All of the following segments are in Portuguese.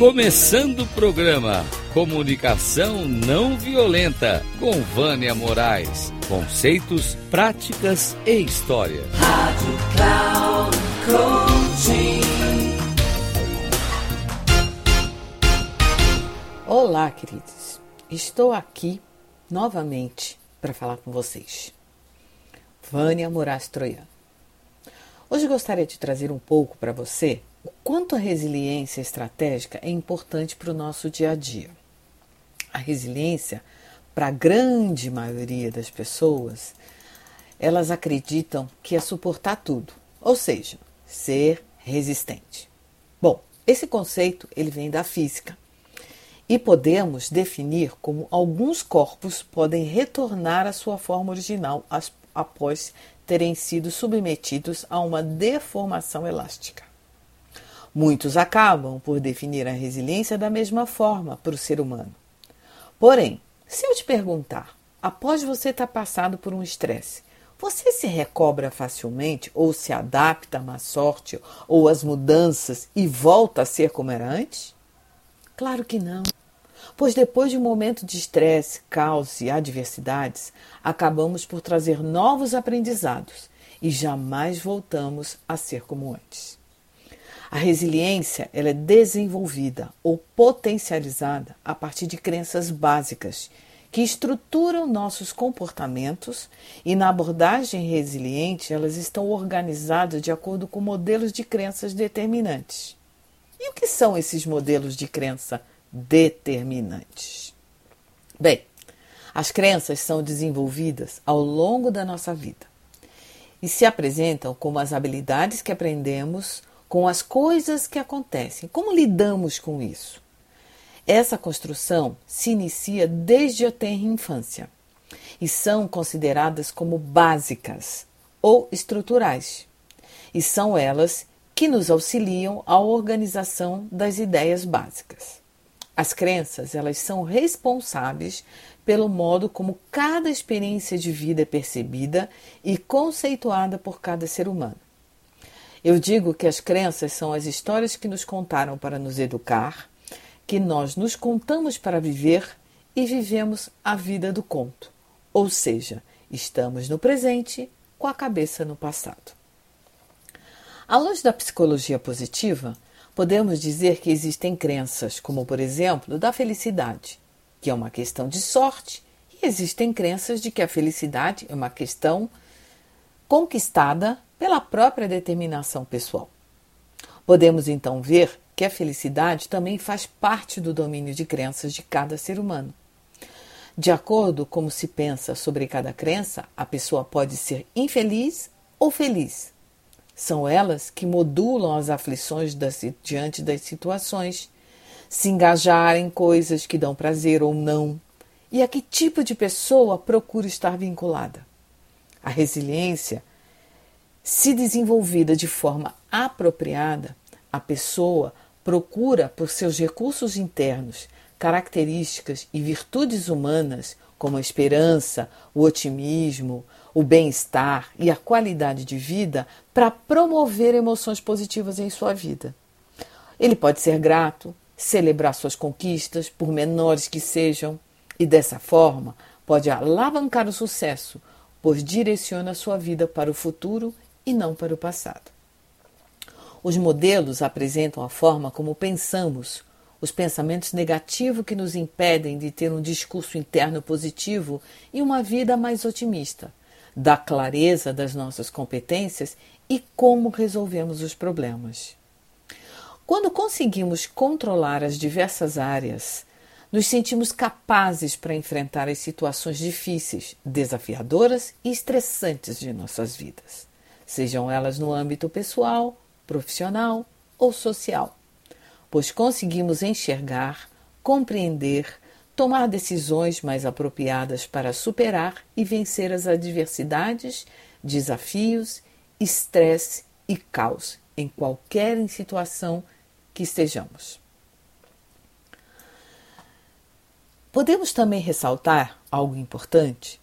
Começando o programa Comunicação Não Violenta com Vânia Moraes. Conceitos, práticas e história. Rádio Cloud Coaching. Olá, queridos. Estou aqui novamente para falar com vocês. Vânia Moraes Troiano. Hoje gostaria de trazer um pouco para você o quanto a resiliência estratégica é importante para o nosso dia a dia. A resiliência, para a grande maioria das pessoas, elas acreditam que é suportar tudo, ou seja, ser resistente. Bom, esse conceito ele vem da física e podemos definir como alguns corpos podem retornar à sua forma original após terem sido submetidos a uma deformação elástica. Muitos acabam por definir a resiliência da mesma forma para o ser humano. Porém, se eu te perguntar, após você estar passado por um estresse, você se recobra facilmente ou se adapta à má sorte ou às mudanças e volta a ser como era antes? Claro que não. Pois depois de um momento de estresse, caos e adversidades, acabamos por trazer novos aprendizados e jamais voltamos a ser como antes. A resiliência ela é desenvolvida ou potencializada a partir de crenças básicas que estruturam nossos comportamentos e na abordagem resiliente elas estão organizadas de acordo com modelos de crenças determinantes. E o que são esses modelos de crença determinantes? Bem, as crenças são desenvolvidas ao longo da nossa vida e se apresentam como as habilidades que aprendemos com as coisas que acontecem. Como lidamos com isso? Essa construção se inicia desde a tenra infância e são consideradas como básicas ou estruturais. E são elas que nos auxiliam à organização das ideias básicas. As crenças, elas são responsáveis pelo modo como cada experiência de vida é percebida e conceituada por cada ser humano. Eu digo que as crenças são as histórias que nos contaram para nos educar, que nós nos contamos para viver e vivemos a vida do conto. Ou seja, estamos no presente com a cabeça no passado. À luz da psicologia positiva, podemos dizer que existem crenças, como por exemplo, da felicidade, que é uma questão de sorte, e existem crenças de que a felicidade é uma questão conquistada pela própria determinação pessoal. Podemos então ver que a felicidade também faz parte do domínio de crenças de cada ser humano. De acordo com como se pensa sobre cada crença, a pessoa pode ser infeliz ou feliz. São elas que modulam as aflições das, diante das situações, se engajar em coisas que dão prazer ou não, e a que tipo de pessoa procura estar vinculada. A resiliência se desenvolvida de forma apropriada, a pessoa procura, por seus recursos internos, características e virtudes humanas, como a esperança, o otimismo, o bem-estar e a qualidade de vida, para promover emoções positivas em sua vida. Ele pode ser grato, celebrar suas conquistas, por menores que sejam, e dessa forma pode alavancar o sucesso, pois direciona sua vida para o futuro e não para o passado. Os modelos apresentam a forma como pensamos, os pensamentos negativos que nos impedem de ter um discurso interno positivo e uma vida mais otimista, da clareza das nossas competências e como resolvemos os problemas. Quando conseguimos controlar as diversas áreas, nos sentimos capazes para enfrentar as situações difíceis, desafiadoras e estressantes de nossas vidas sejam elas no âmbito pessoal, profissional ou social, pois conseguimos enxergar, compreender, tomar decisões mais apropriadas para superar e vencer as adversidades, desafios, estresse e caos em qualquer situação que estejamos. Podemos também ressaltar algo importante,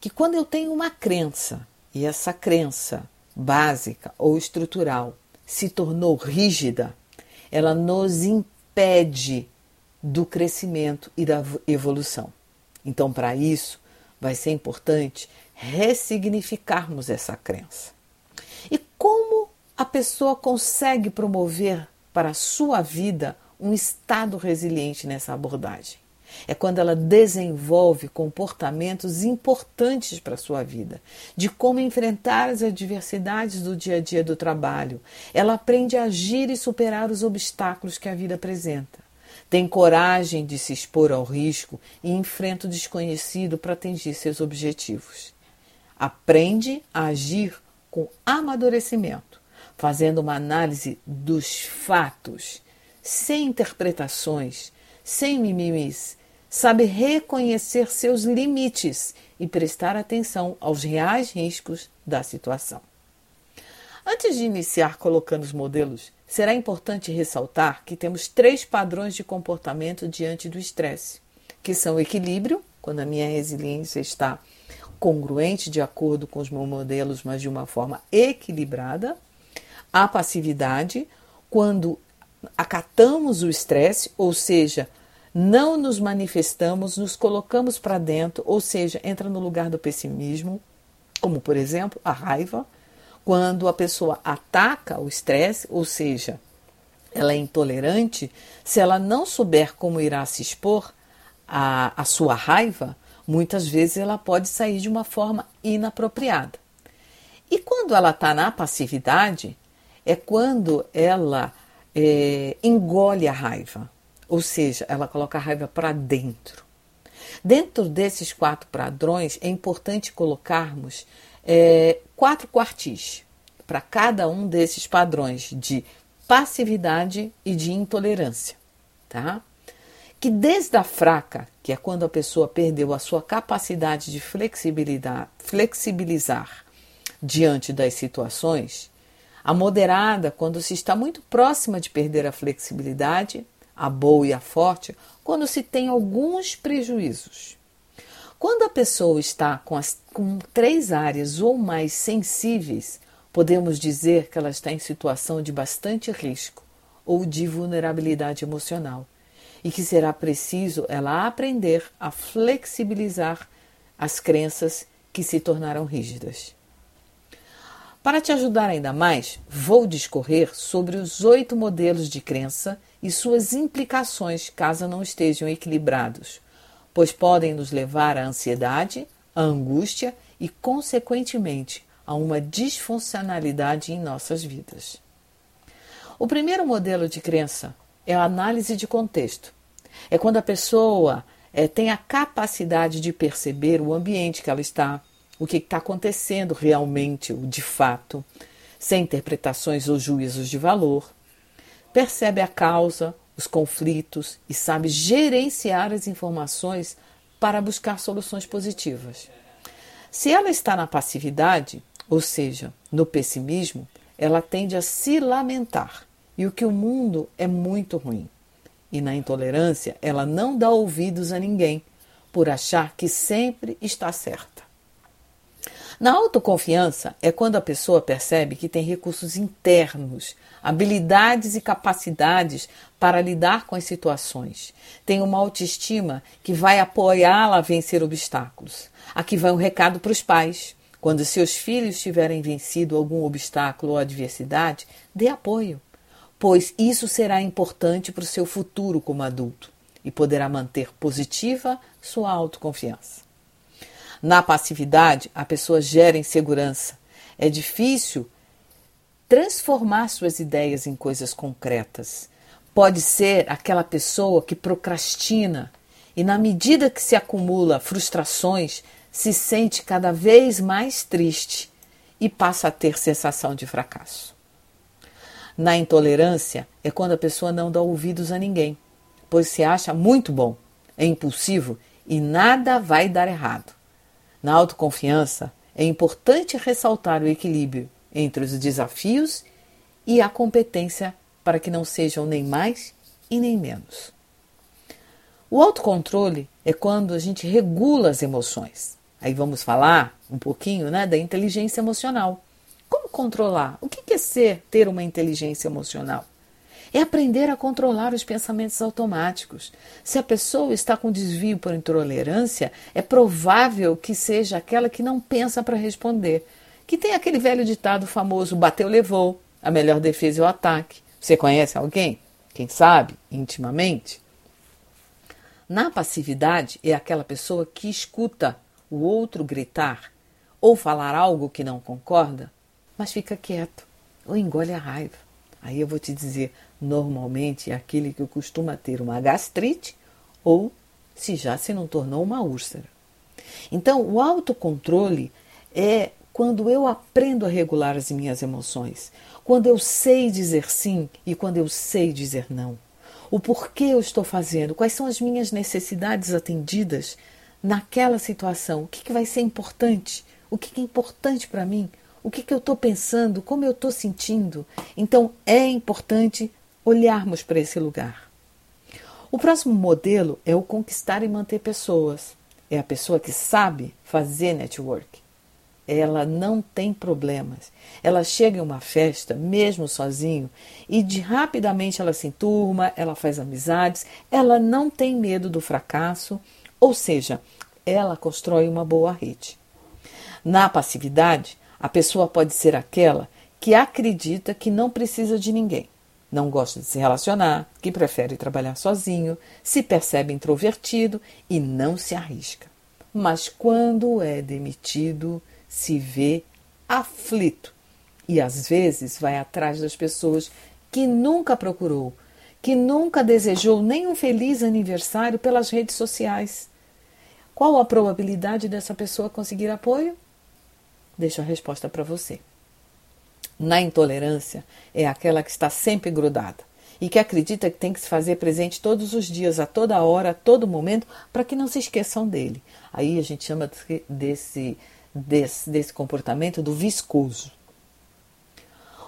que quando eu tenho uma crença e essa crença básica ou estrutural se tornou rígida, ela nos impede do crescimento e da evolução. Então, para isso, vai ser importante ressignificarmos essa crença. E como a pessoa consegue promover para a sua vida um estado resiliente nessa abordagem? É quando ela desenvolve comportamentos importantes para a sua vida, de como enfrentar as adversidades do dia a dia do trabalho. Ela aprende a agir e superar os obstáculos que a vida apresenta. Tem coragem de se expor ao risco e enfrenta o desconhecido para atingir seus objetivos. Aprende a agir com amadurecimento, fazendo uma análise dos fatos, sem interpretações, sem mimimis, sabe reconhecer seus limites e prestar atenção aos reais riscos da situação. Antes de iniciar colocando os modelos, será importante ressaltar que temos três padrões de comportamento diante do estresse, que são o equilíbrio, quando a minha resiliência está congruente de acordo com os meus modelos, mas de uma forma equilibrada, a passividade, quando acatamos o estresse, ou seja, não nos manifestamos, nos colocamos para dentro, ou seja, entra no lugar do pessimismo, como por exemplo a raiva, quando a pessoa ataca o estresse, ou seja, ela é intolerante, se ela não souber como irá se expor à, à sua raiva, muitas vezes ela pode sair de uma forma inapropriada. E quando ela está na passividade, é quando ela é, engole a raiva. Ou seja, ela coloca a raiva para dentro. Dentro desses quatro padrões, é importante colocarmos é, quatro quartis para cada um desses padrões de passividade e de intolerância, tá? Que desde a fraca, que é quando a pessoa perdeu a sua capacidade de flexibilidade, flexibilizar diante das situações, a moderada, quando se está muito próxima de perder a flexibilidade, a boa e a forte, quando se tem alguns prejuízos. Quando a pessoa está com, as, com três áreas ou mais sensíveis, podemos dizer que ela está em situação de bastante risco ou de vulnerabilidade emocional e que será preciso ela aprender a flexibilizar as crenças que se tornaram rígidas. Para te ajudar ainda mais, vou discorrer sobre os oito modelos de crença e suas implicações caso não estejam equilibrados, pois podem nos levar à ansiedade, à angústia e, consequentemente, a uma disfuncionalidade em nossas vidas. O primeiro modelo de crença é a análise de contexto. É quando a pessoa é, tem a capacidade de perceber o ambiente que ela está, o que está acontecendo realmente, de fato, sem interpretações ou juízos de valor, percebe a causa, os conflitos e sabe gerenciar as informações para buscar soluções positivas. Se ela está na passividade, ou seja, no pessimismo, ela tende a se lamentar e o que o mundo é muito ruim. E na intolerância, ela não dá ouvidos a ninguém por achar que sempre está certa. Na autoconfiança é quando a pessoa percebe que tem recursos internos, habilidades e capacidades para lidar com as situações. Tem uma autoestima que vai apoiá-la a vencer obstáculos. Aqui vai um recado para os pais. Quando seus filhos tiverem vencido algum obstáculo ou adversidade, dê apoio, pois isso será importante para o seu futuro como adulto e poderá manter positiva sua autoconfiança. Na passividade, a pessoa gera insegurança. É difícil transformar suas ideias em coisas concretas. Pode ser aquela pessoa que procrastina e, na medida que se acumula frustrações, se sente cada vez mais triste e passa a ter sensação de fracasso. Na intolerância é quando a pessoa não dá ouvidos a ninguém, pois se acha muito bom, é impulsivo e nada vai dar errado. Na autoconfiança, é importante ressaltar o equilíbrio entre os desafios e a competência para que não sejam nem mais e nem menos. O autocontrole é quando a gente regula as emoções. Aí vamos falar um pouquinho né, da inteligência emocional. Como controlar? O que é ser ter uma inteligência emocional? É aprender a controlar os pensamentos automáticos. Se a pessoa está com desvio por intolerância, é provável que seja aquela que não pensa para responder. Que tem aquele velho ditado famoso: bateu, levou. A melhor defesa é o ataque. Você conhece alguém? Quem sabe, intimamente? Na passividade, é aquela pessoa que escuta o outro gritar ou falar algo que não concorda, mas fica quieto ou engole a raiva. Aí eu vou te dizer, normalmente é aquele que costuma ter uma gastrite ou se já se não tornou uma úlcera. Então, o autocontrole é quando eu aprendo a regular as minhas emoções, quando eu sei dizer sim e quando eu sei dizer não. O porquê eu estou fazendo, quais são as minhas necessidades atendidas naquela situação, o que, que vai ser importante, o que, que é importante para mim, o que, que eu estou pensando, como eu estou sentindo. Então é importante olharmos para esse lugar. O próximo modelo é o conquistar e manter pessoas. É a pessoa que sabe fazer network. Ela não tem problemas. Ela chega em uma festa, mesmo sozinho, e de rapidamente ela se enturma, ela faz amizades, ela não tem medo do fracasso, ou seja, ela constrói uma boa rede. Na passividade, a pessoa pode ser aquela que acredita que não precisa de ninguém, não gosta de se relacionar, que prefere trabalhar sozinho, se percebe introvertido e não se arrisca. Mas quando é demitido, se vê aflito e às vezes vai atrás das pessoas que nunca procurou, que nunca desejou nem um feliz aniversário pelas redes sociais. Qual a probabilidade dessa pessoa conseguir apoio? Deixo a resposta para você. Na intolerância, é aquela que está sempre grudada e que acredita que tem que se fazer presente todos os dias, a toda hora, a todo momento, para que não se esqueçam dele. Aí a gente chama desse, desse, desse comportamento do viscoso.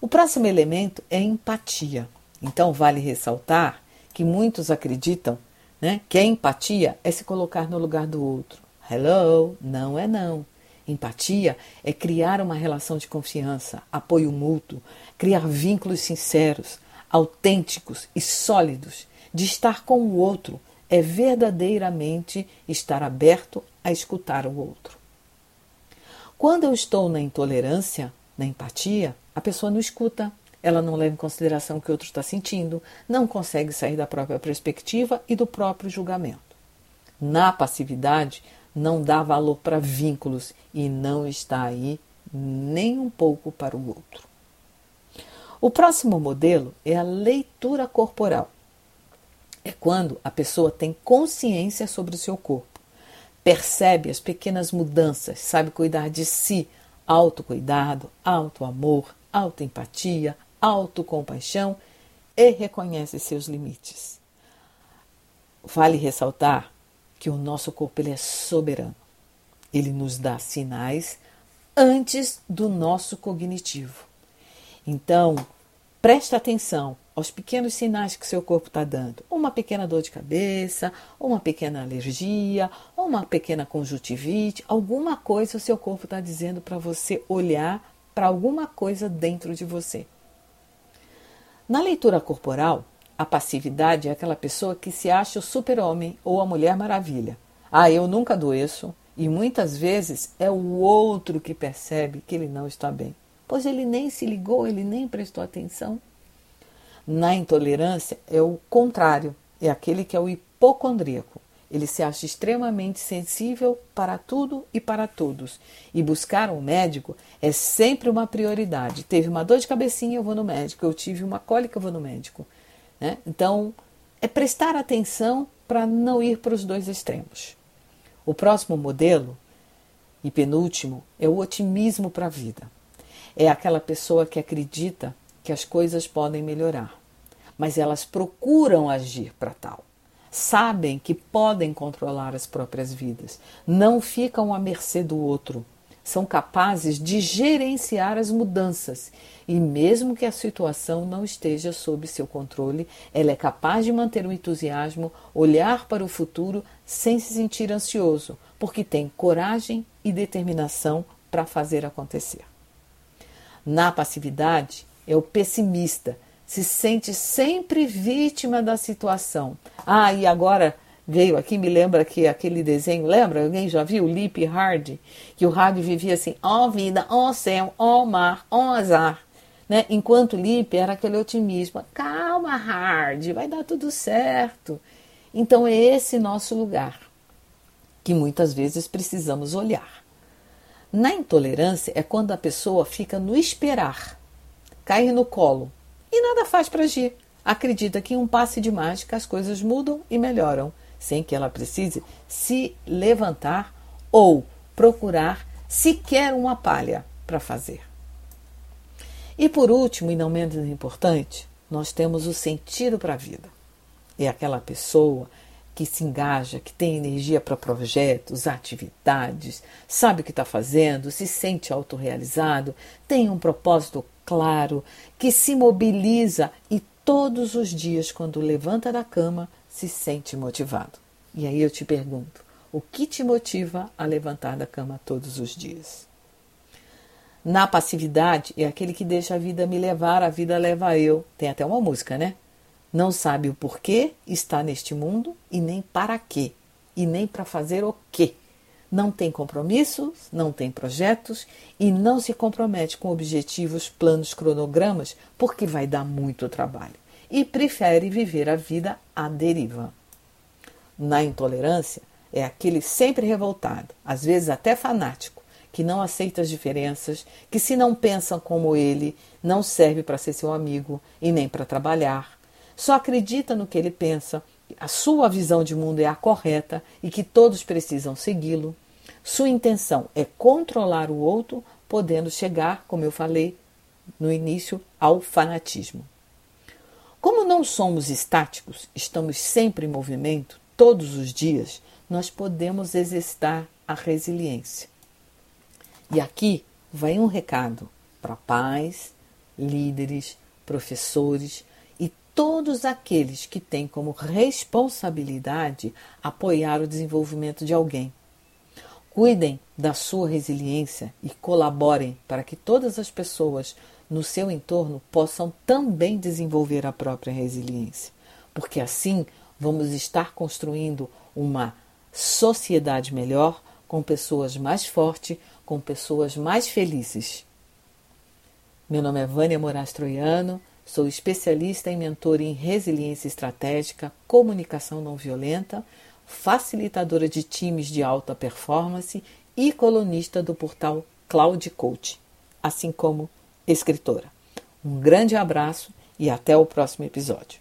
O próximo elemento é empatia. Então, vale ressaltar que muitos acreditam né, que a empatia é se colocar no lugar do outro. Hello, não é não. Empatia é criar uma relação de confiança, apoio mútuo, criar vínculos sinceros, autênticos e sólidos, de estar com o outro, é verdadeiramente estar aberto a escutar o outro. Quando eu estou na intolerância, na empatia, a pessoa não escuta, ela não leva em consideração o que o outro está sentindo, não consegue sair da própria perspectiva e do próprio julgamento. Na passividade, não dá valor para vínculos e não está aí nem um pouco para o outro. O próximo modelo é a leitura corporal. É quando a pessoa tem consciência sobre o seu corpo, percebe as pequenas mudanças, sabe cuidar de si, autocuidado, autoamor, autoempatia, autocompaixão e reconhece seus limites. Vale ressaltar que o nosso corpo ele é soberano. Ele nos dá sinais antes do nosso cognitivo. Então, preste atenção aos pequenos sinais que seu corpo está dando. Uma pequena dor de cabeça, uma pequena alergia, uma pequena conjuntivite, alguma coisa o seu corpo está dizendo para você olhar para alguma coisa dentro de você. Na leitura corporal, a passividade é aquela pessoa que se acha o super-homem ou a mulher maravilha. Ah, eu nunca adoeço. E muitas vezes é o outro que percebe que ele não está bem, pois ele nem se ligou, ele nem prestou atenção. Na intolerância é o contrário, é aquele que é o hipocondríaco. Ele se acha extremamente sensível para tudo e para todos. E buscar um médico é sempre uma prioridade. Teve uma dor de cabecinha, eu vou no médico. Eu tive uma cólica, eu vou no médico. Né? Então, é prestar atenção para não ir para os dois extremos. O próximo modelo, e penúltimo, é o otimismo para a vida. É aquela pessoa que acredita que as coisas podem melhorar, mas elas procuram agir para tal. Sabem que podem controlar as próprias vidas, não ficam à mercê do outro, são capazes de gerenciar as mudanças e, mesmo que a situação não esteja sob seu controle, ela é capaz de manter o entusiasmo, olhar para o futuro sem se sentir ansioso, porque tem coragem e determinação para fazer acontecer. Na passividade, é o pessimista se sente sempre vítima da situação. Ah, e agora veio aqui, me lembra que aquele desenho, lembra? Alguém já viu? Lip Hard, que o Hard vivia assim, ó oh, vida, ó oh, céu, ó oh, mar, ó azar. Né? Enquanto Lipe era aquele otimismo, calma, Hard, vai dar tudo certo. Então é esse nosso lugar que muitas vezes precisamos olhar. Na intolerância é quando a pessoa fica no esperar, cair no colo e nada faz para agir. Acredita que em um passe de mágica as coisas mudam e melhoram, sem que ela precise se levantar ou procurar sequer uma palha para fazer. E por último, e não menos importante, nós temos o sentido para a vida. É aquela pessoa que se engaja, que tem energia para projetos, atividades, sabe o que está fazendo, se sente autorrealizado, tem um propósito claro, que se mobiliza e todos os dias, quando levanta da cama, se sente motivado. E aí eu te pergunto: o que te motiva a levantar da cama todos os dias? Na passividade é aquele que deixa a vida me levar, a vida leva eu. Tem até uma música, né? Não sabe o porquê está neste mundo e nem para quê, e nem para fazer o quê. Não tem compromissos, não tem projetos e não se compromete com objetivos, planos, cronogramas, porque vai dar muito trabalho. E prefere viver a vida à deriva. Na intolerância, é aquele sempre revoltado, às vezes até fanático, que não aceita as diferenças, que se não pensa como ele, não serve para ser seu amigo e nem para trabalhar. Só acredita no que ele pensa, a sua visão de mundo é a correta e que todos precisam segui-lo. Sua intenção é controlar o outro, podendo chegar, como eu falei no início, ao fanatismo. Como não somos estáticos, estamos sempre em movimento, todos os dias, nós podemos exercitar a resiliência. E aqui vai um recado para pais, líderes, professores e todos aqueles que têm como responsabilidade apoiar o desenvolvimento de alguém. Cuidem da sua resiliência e colaborem para que todas as pessoas no seu entorno possam também desenvolver a própria resiliência, porque assim vamos estar construindo uma sociedade melhor, com pessoas mais fortes, com pessoas mais felizes. Meu nome é Vânia Moraes Troiano, sou especialista em mentor em resiliência estratégica, comunicação não violenta, facilitadora de times de alta performance e colunista do portal Cloud Coach, assim como escritora. Um grande abraço e até o próximo episódio.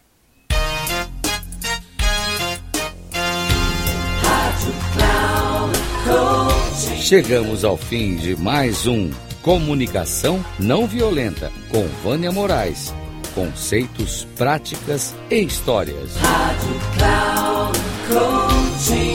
Chegamos ao fim de mais um Comunicação Não Violenta com Vânia Moraes. Conceitos, práticas e histórias. Rádio Cloud Coaching.